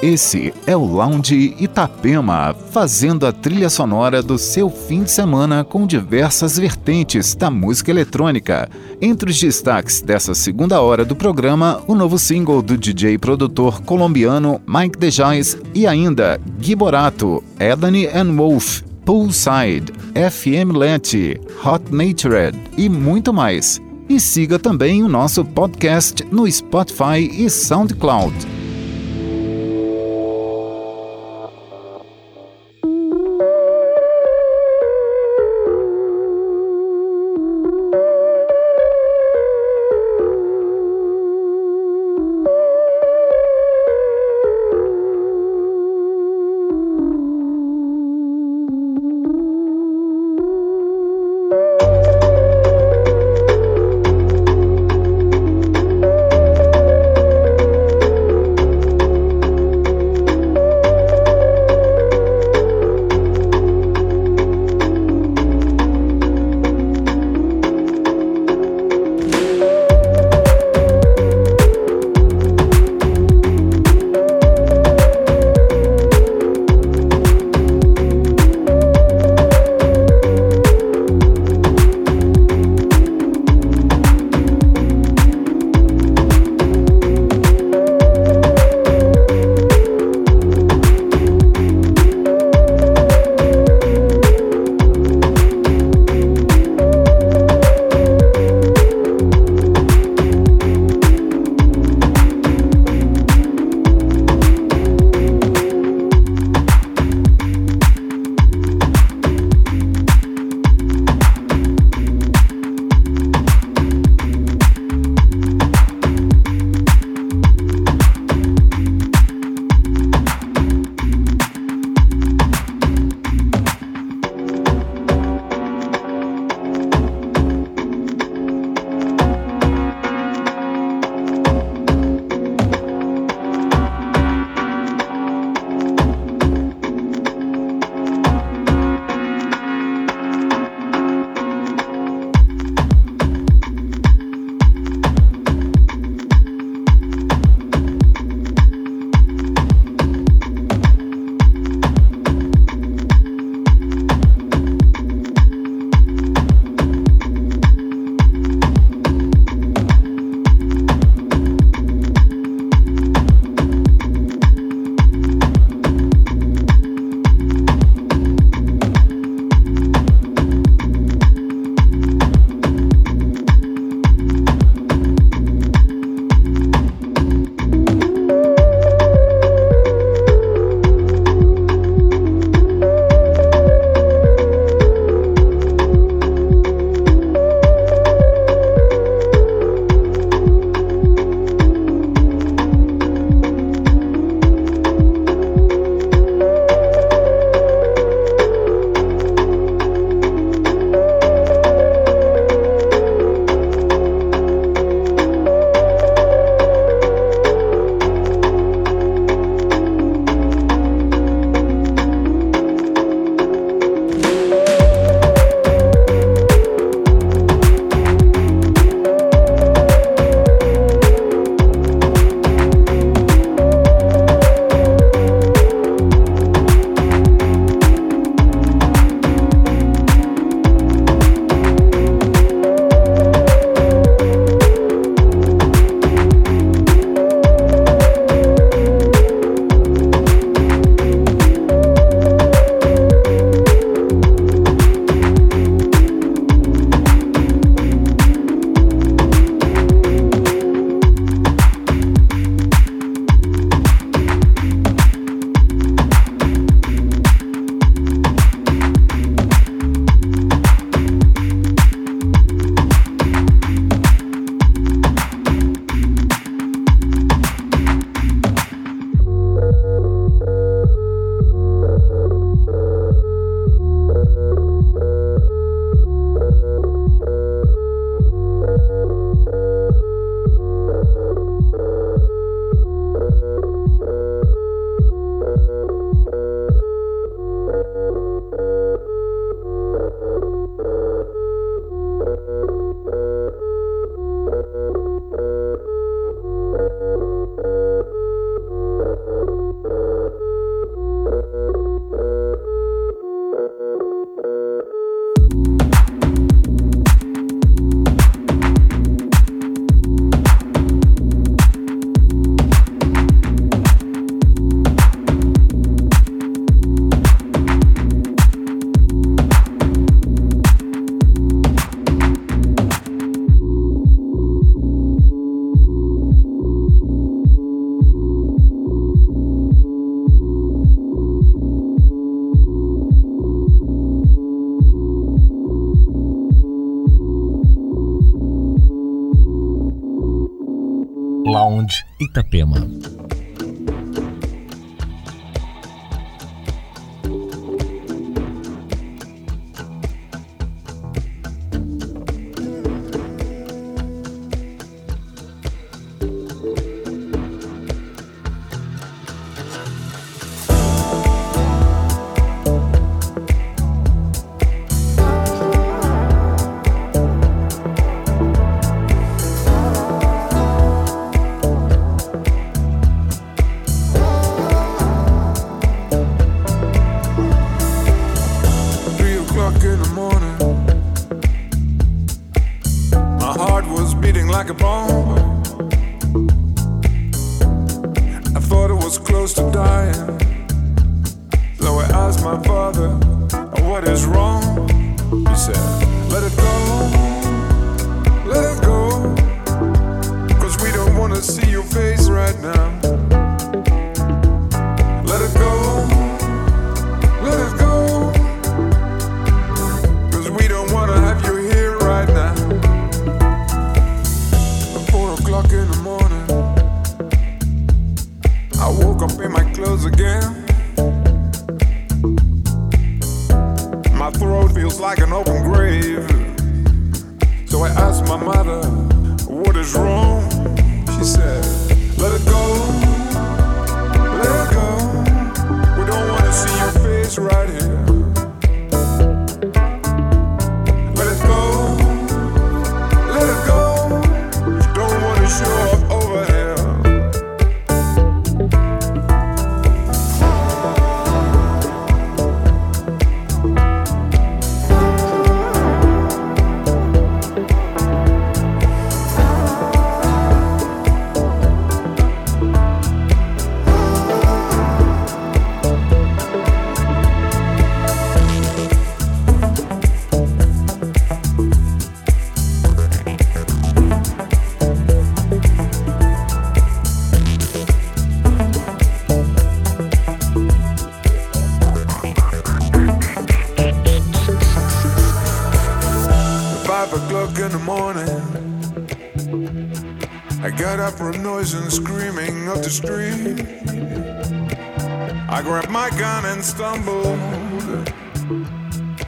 Esse é o Lounge Itapema, fazendo a trilha sonora do seu fim de semana com diversas vertentes da música eletrônica. Entre os destaques dessa segunda hora do programa, o novo single do DJ produtor colombiano Mike DeJoyce e ainda Gui Borato, Edany and Wolf, Poolside, FM Let, Hot Natured e muito mais. E siga também o nosso podcast no Spotify e SoundCloud.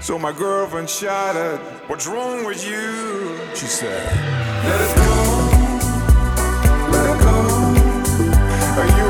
So my girlfriend shouted, What's wrong with you? She said, Let it go, let it go. Are getting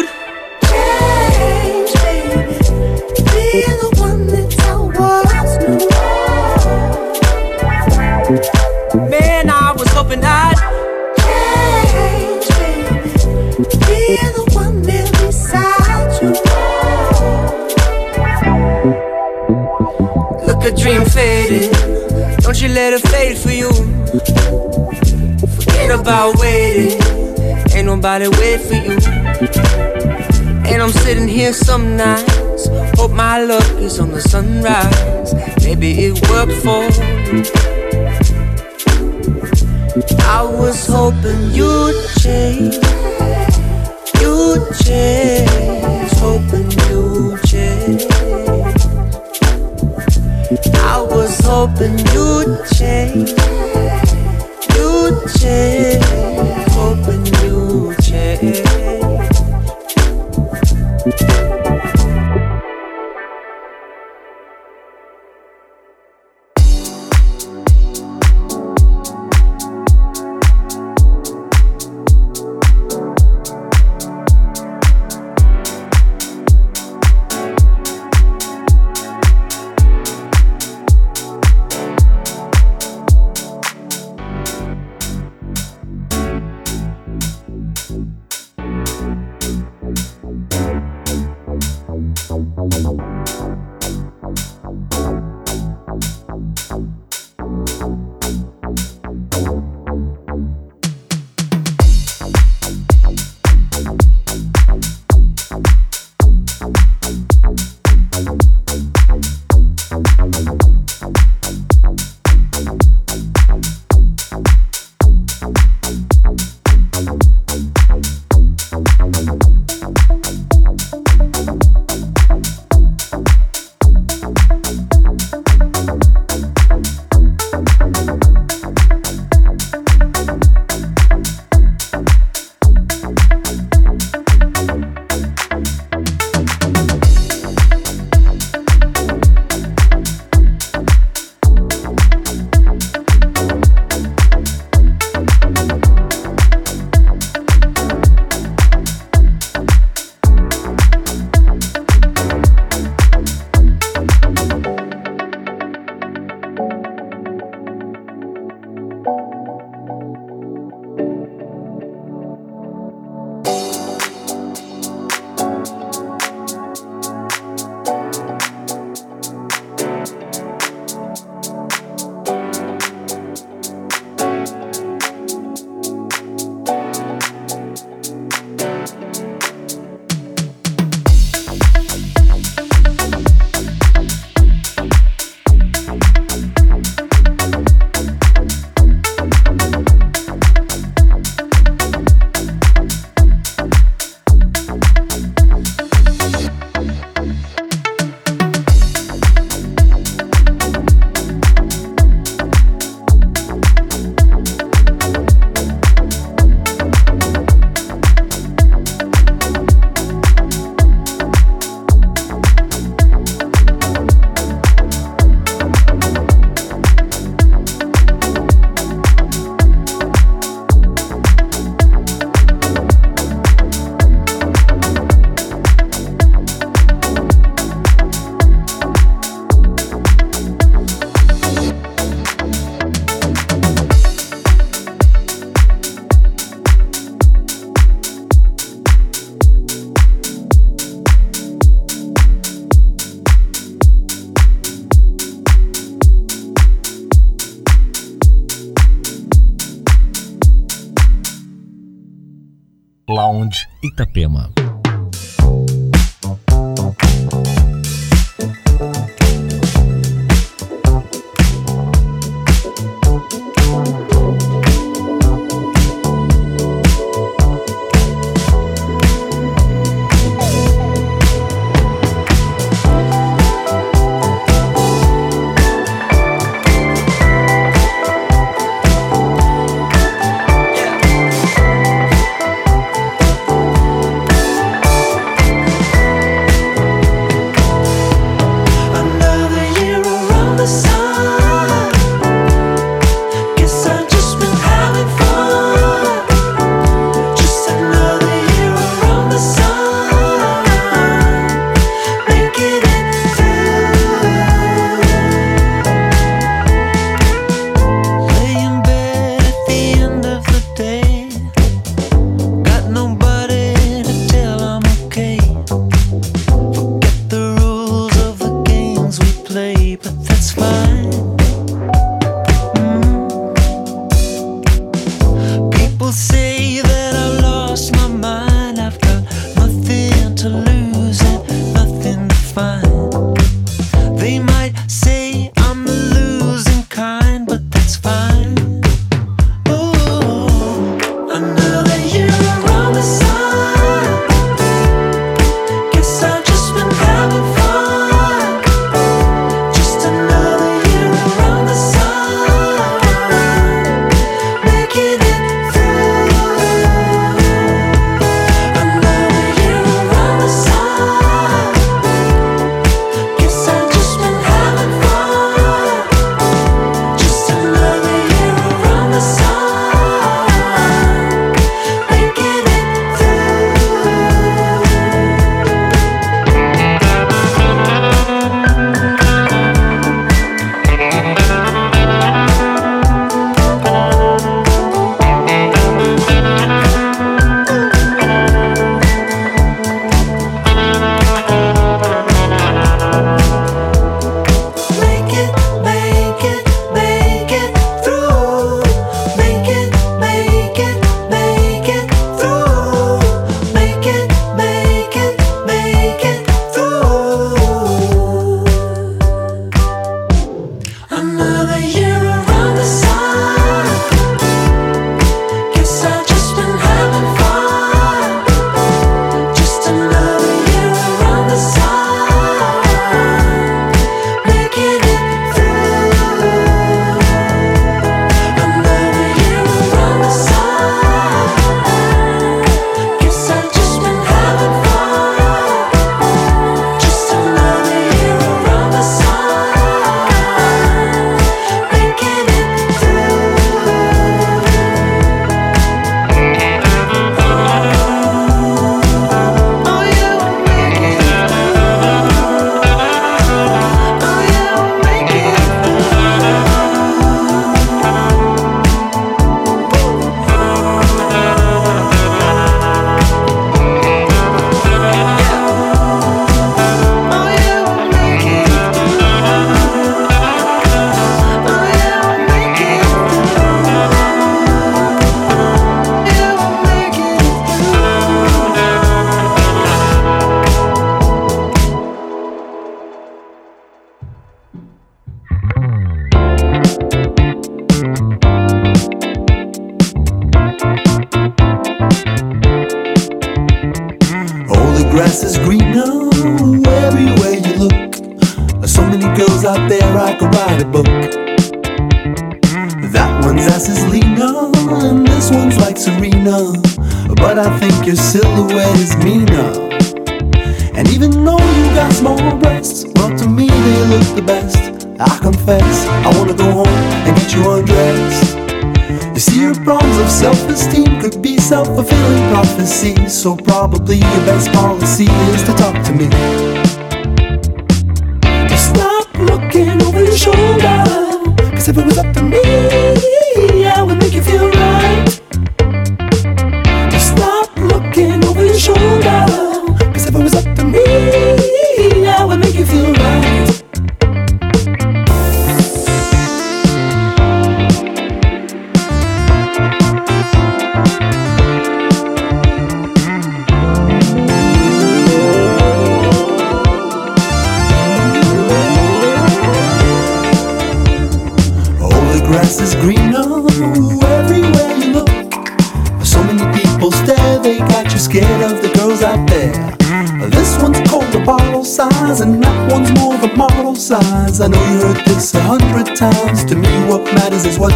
Man, I was hoping I'd change, baby. Be the Look a dream faded. Don't you let it fade for you. Forget about waiting. Ain't nobody wait for you. And I'm sitting here some nights. Hope my luck is on the sunrise. Maybe it worked for you. I was hoping you'd change. You'd change. Hoping you'd change. I was hoping you'd change, you'd change, hoping you'd change.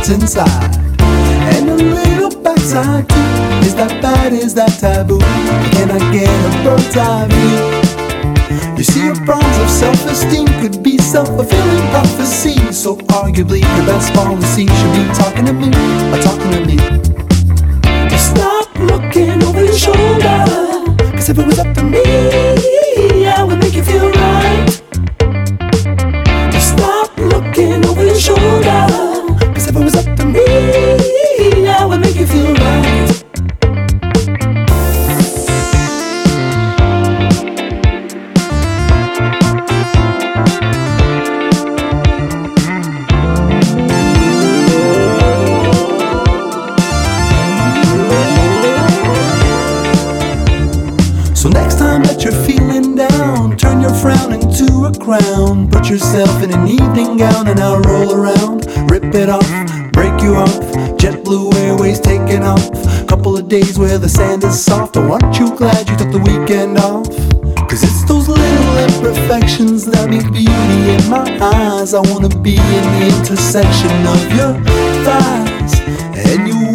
What's inside. And a little backside too. Is that bad? Is that taboo? Can I get a bird's eye view? You see, your problems of self-esteem could be self-fulfilling prophecy. So arguably, your best policy should be talking to me, or talking to me. Stop looking over your shoulder. Cause if it was up to me, I would make you feel right. Stop looking over your shoulder. Days where the sand is soft. Oh, aren't you glad you took the weekend off? Cause it's those little imperfections that make beauty in my eyes. I wanna be in the intersection of your thighs. And you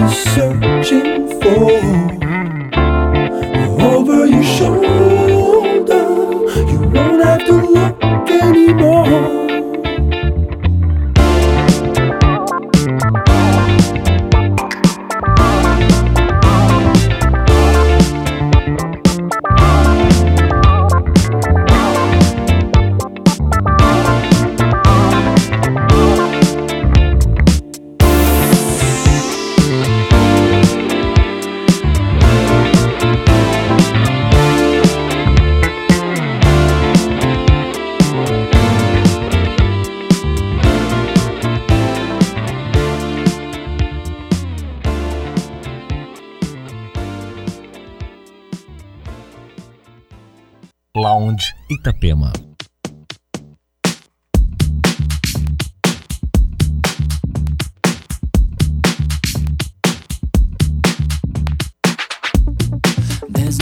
What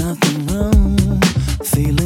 nothing wrong. Feeling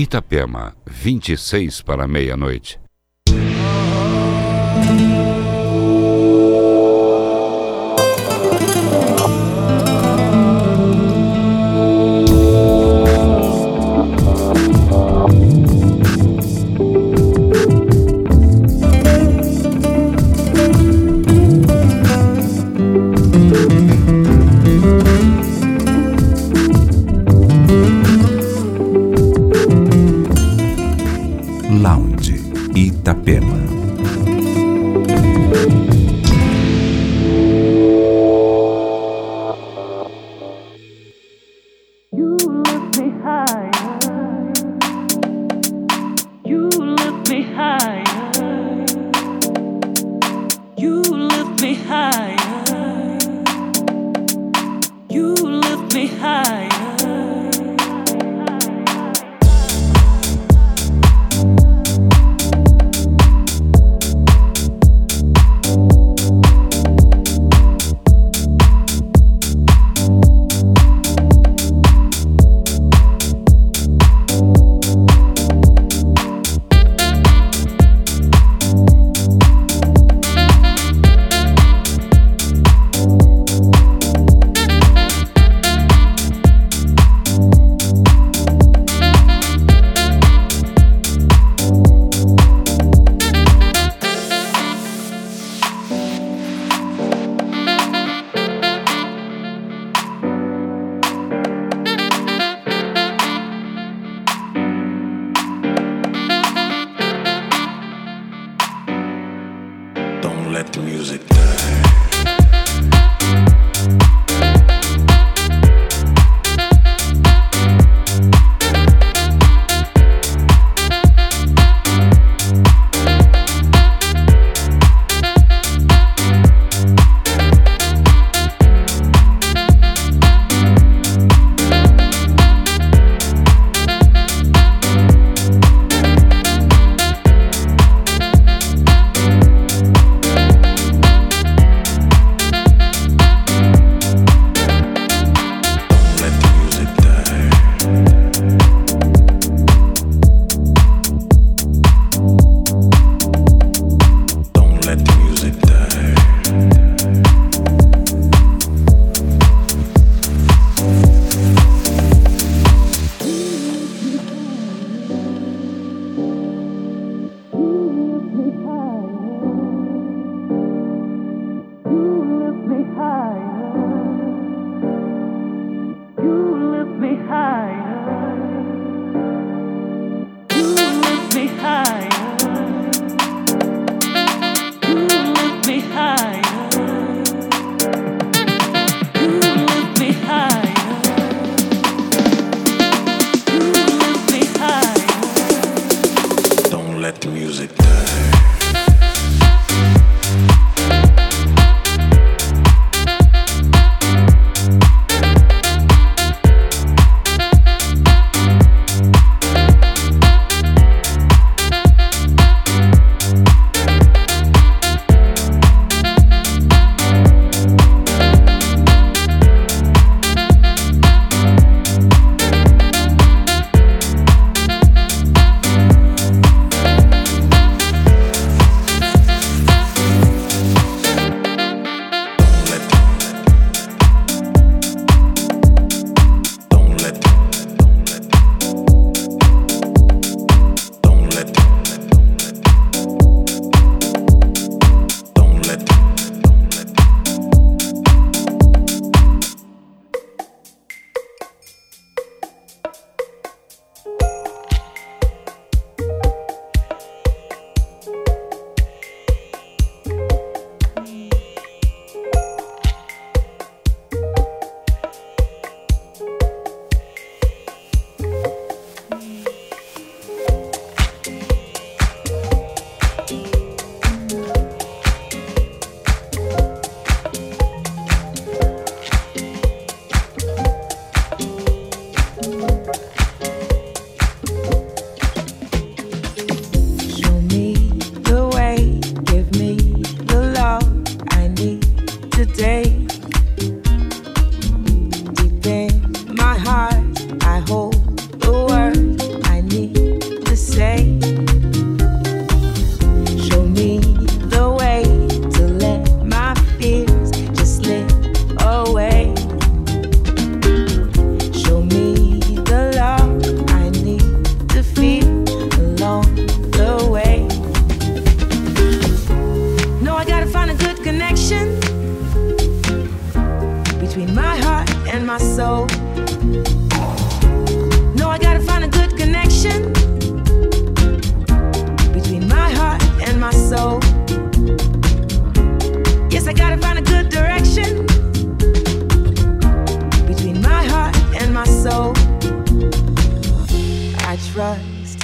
Itapema, 26 para meia-noite. let the music die.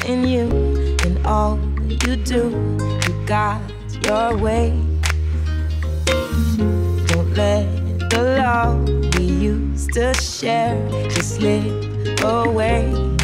In you in all you do. You got your way. Don't let the love we used to share just slip away.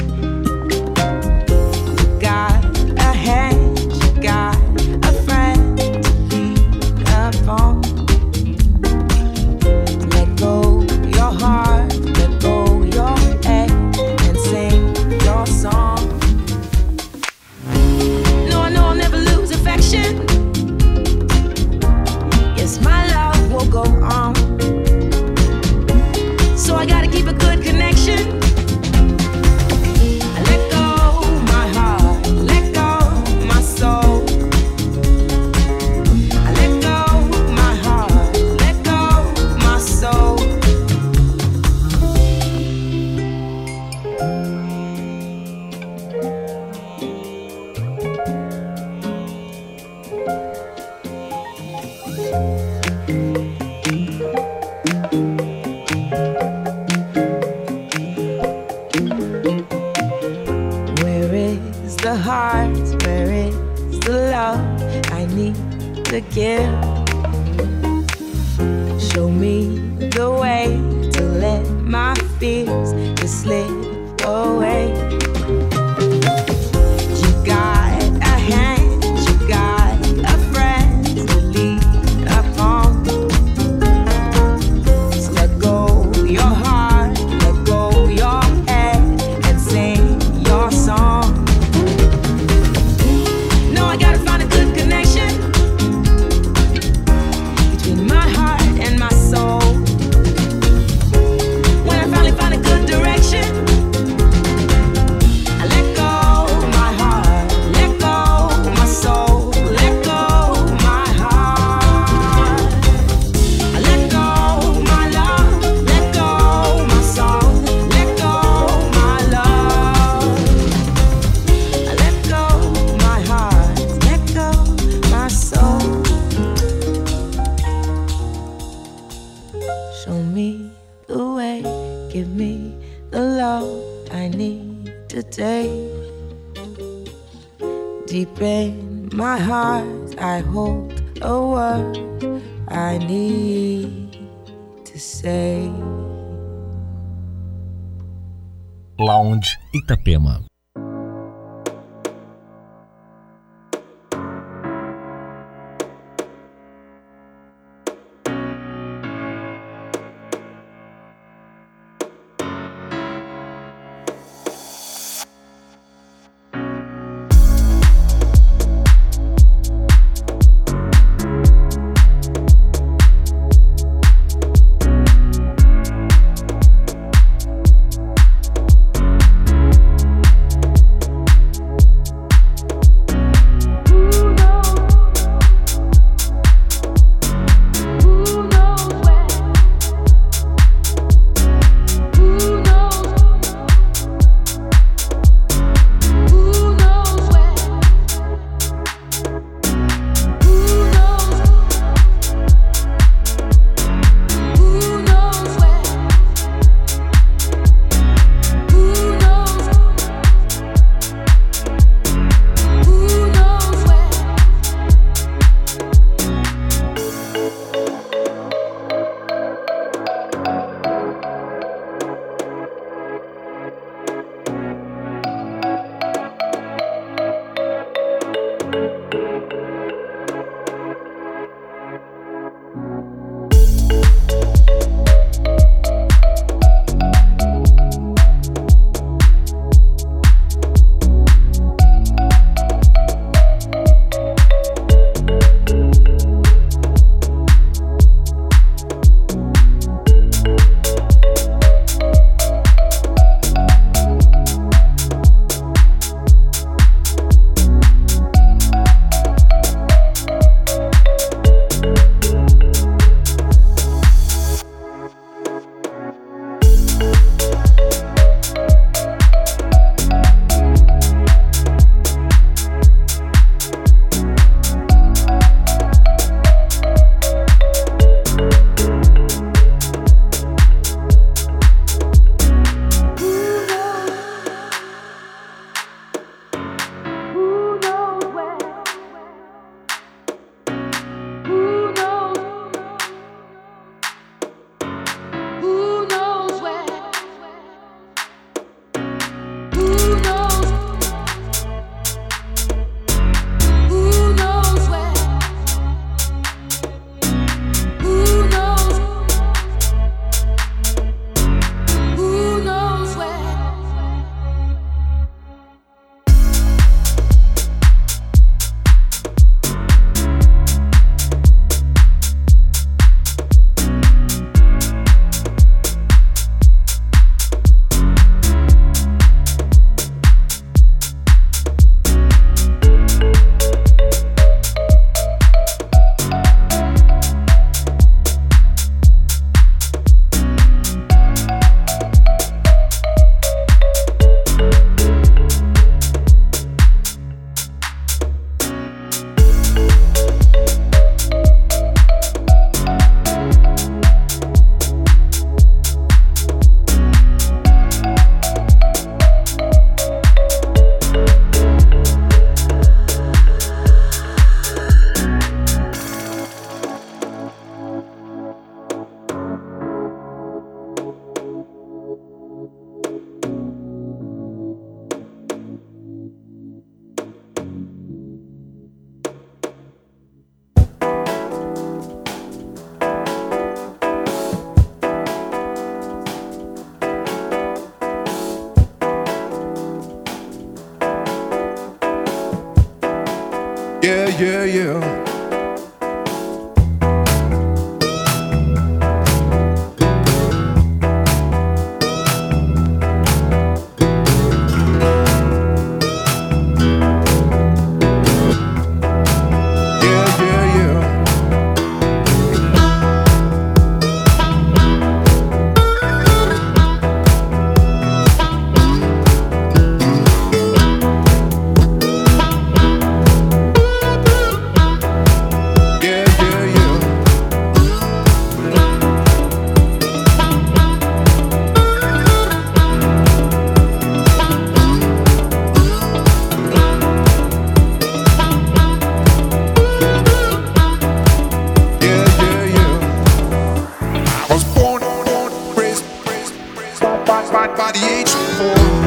Itapema. By, the age of four.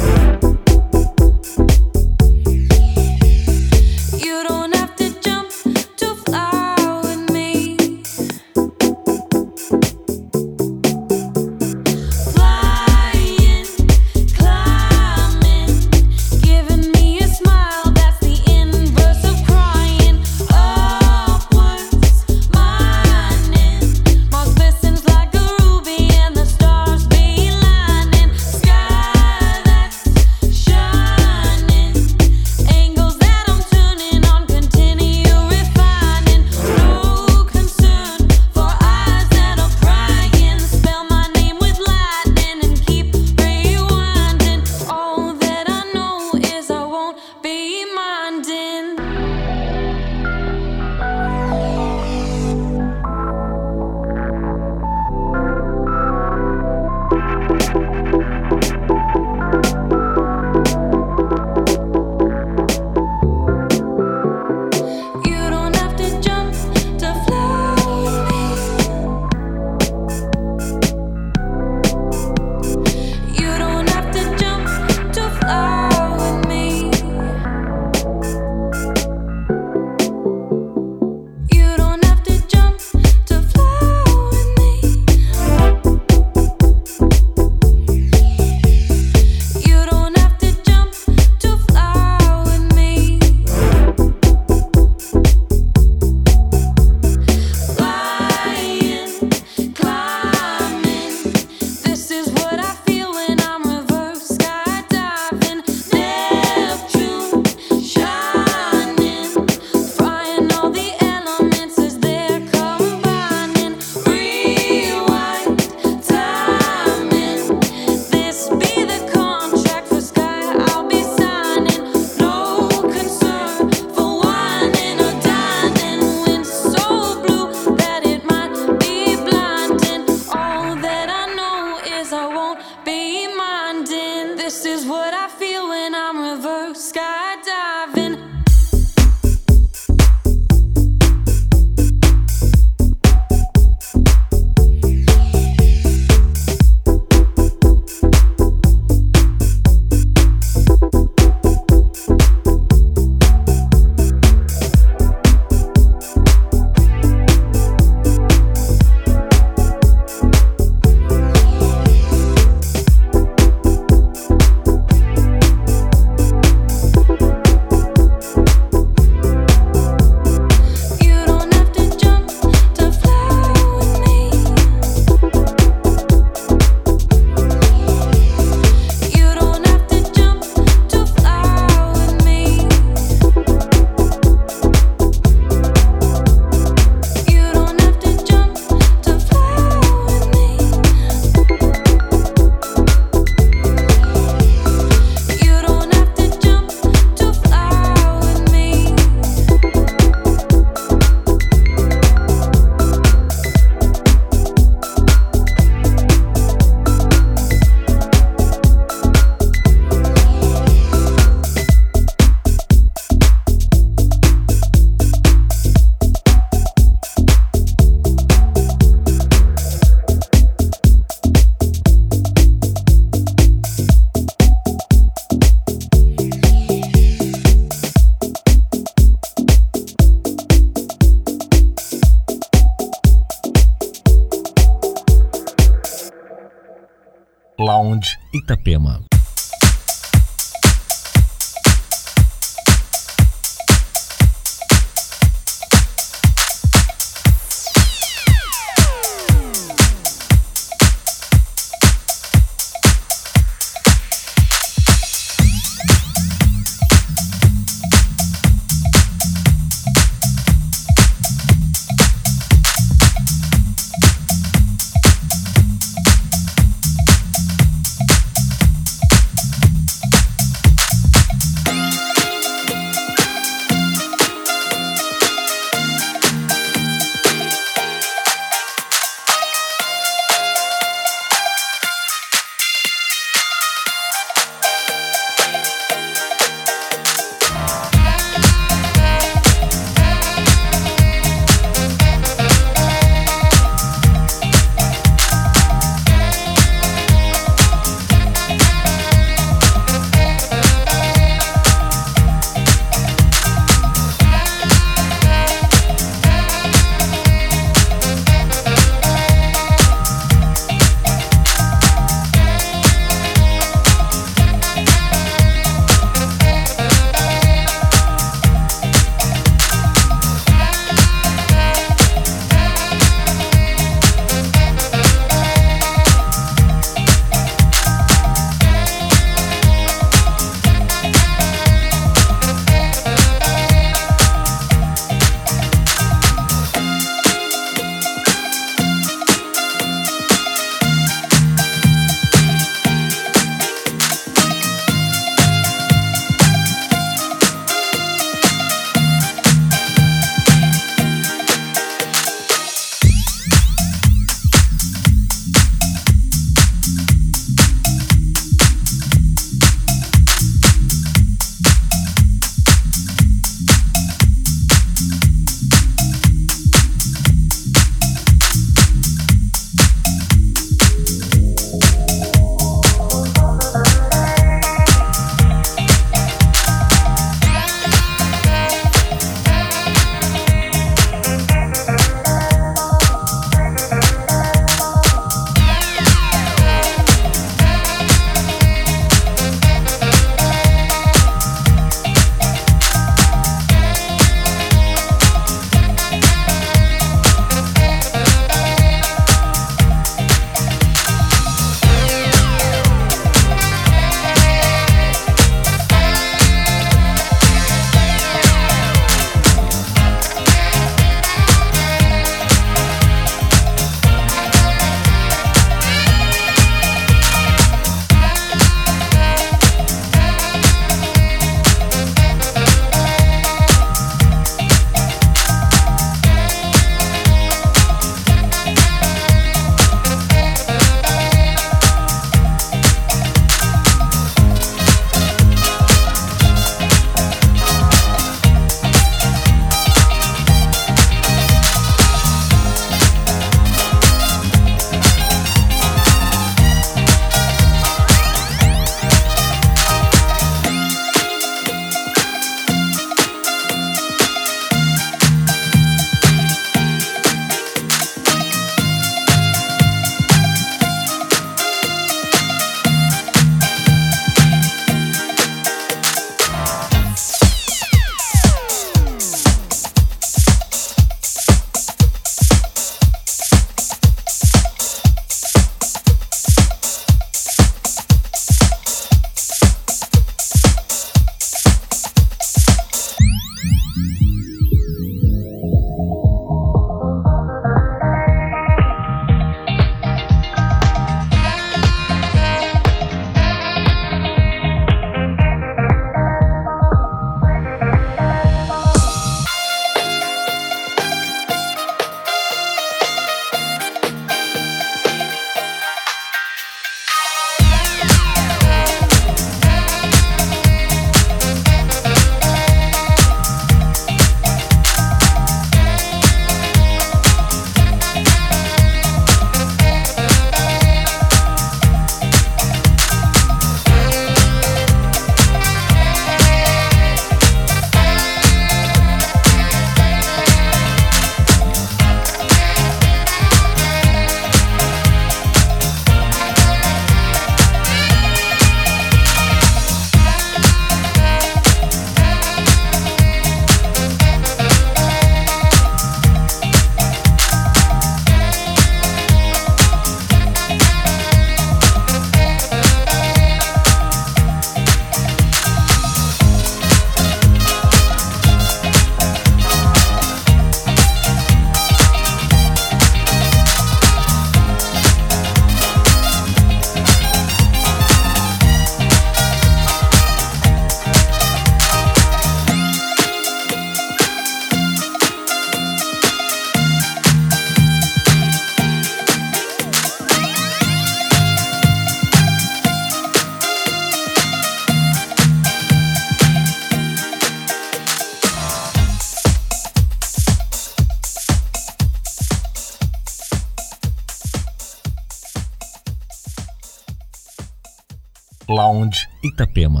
Itapema.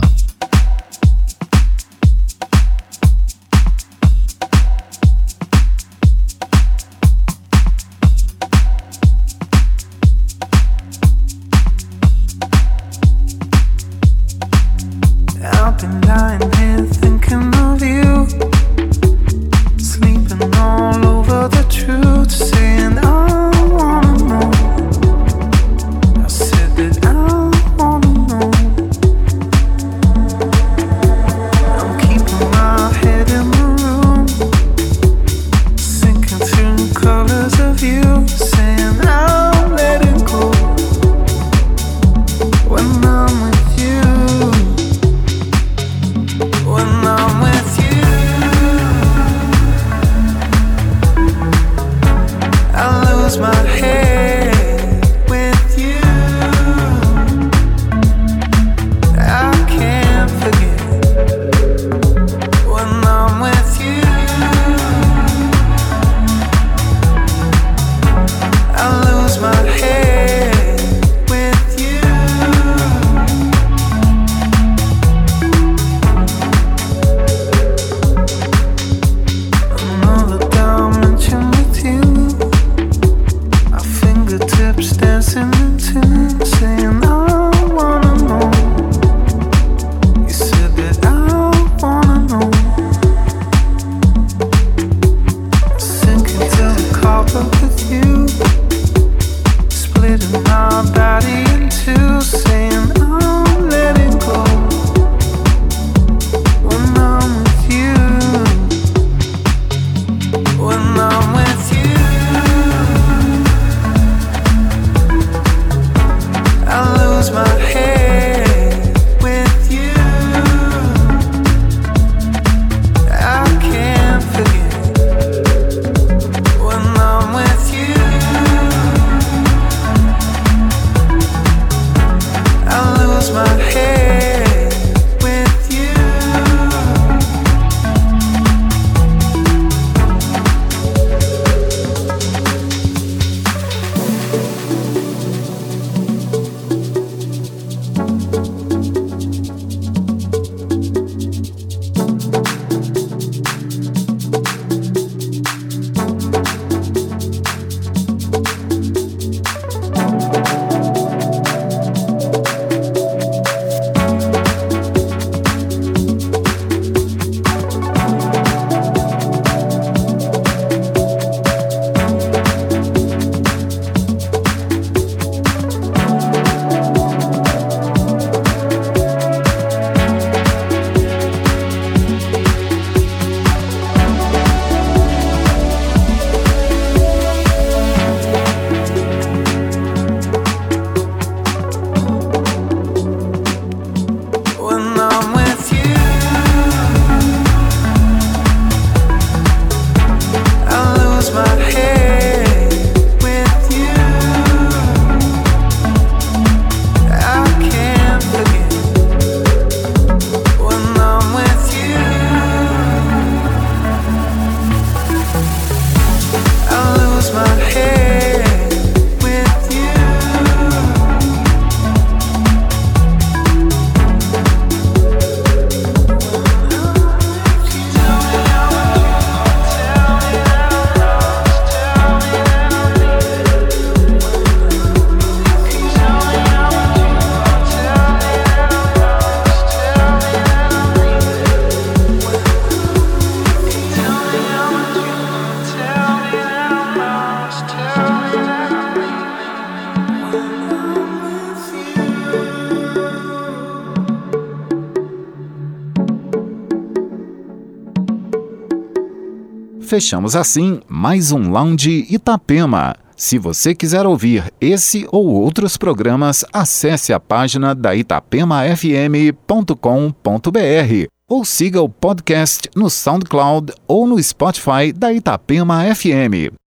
fechamos assim mais um Lounge Itapema. Se você quiser ouvir esse ou outros programas, acesse a página da itapemafm.com.br ou siga o podcast no SoundCloud ou no Spotify da Itapema FM.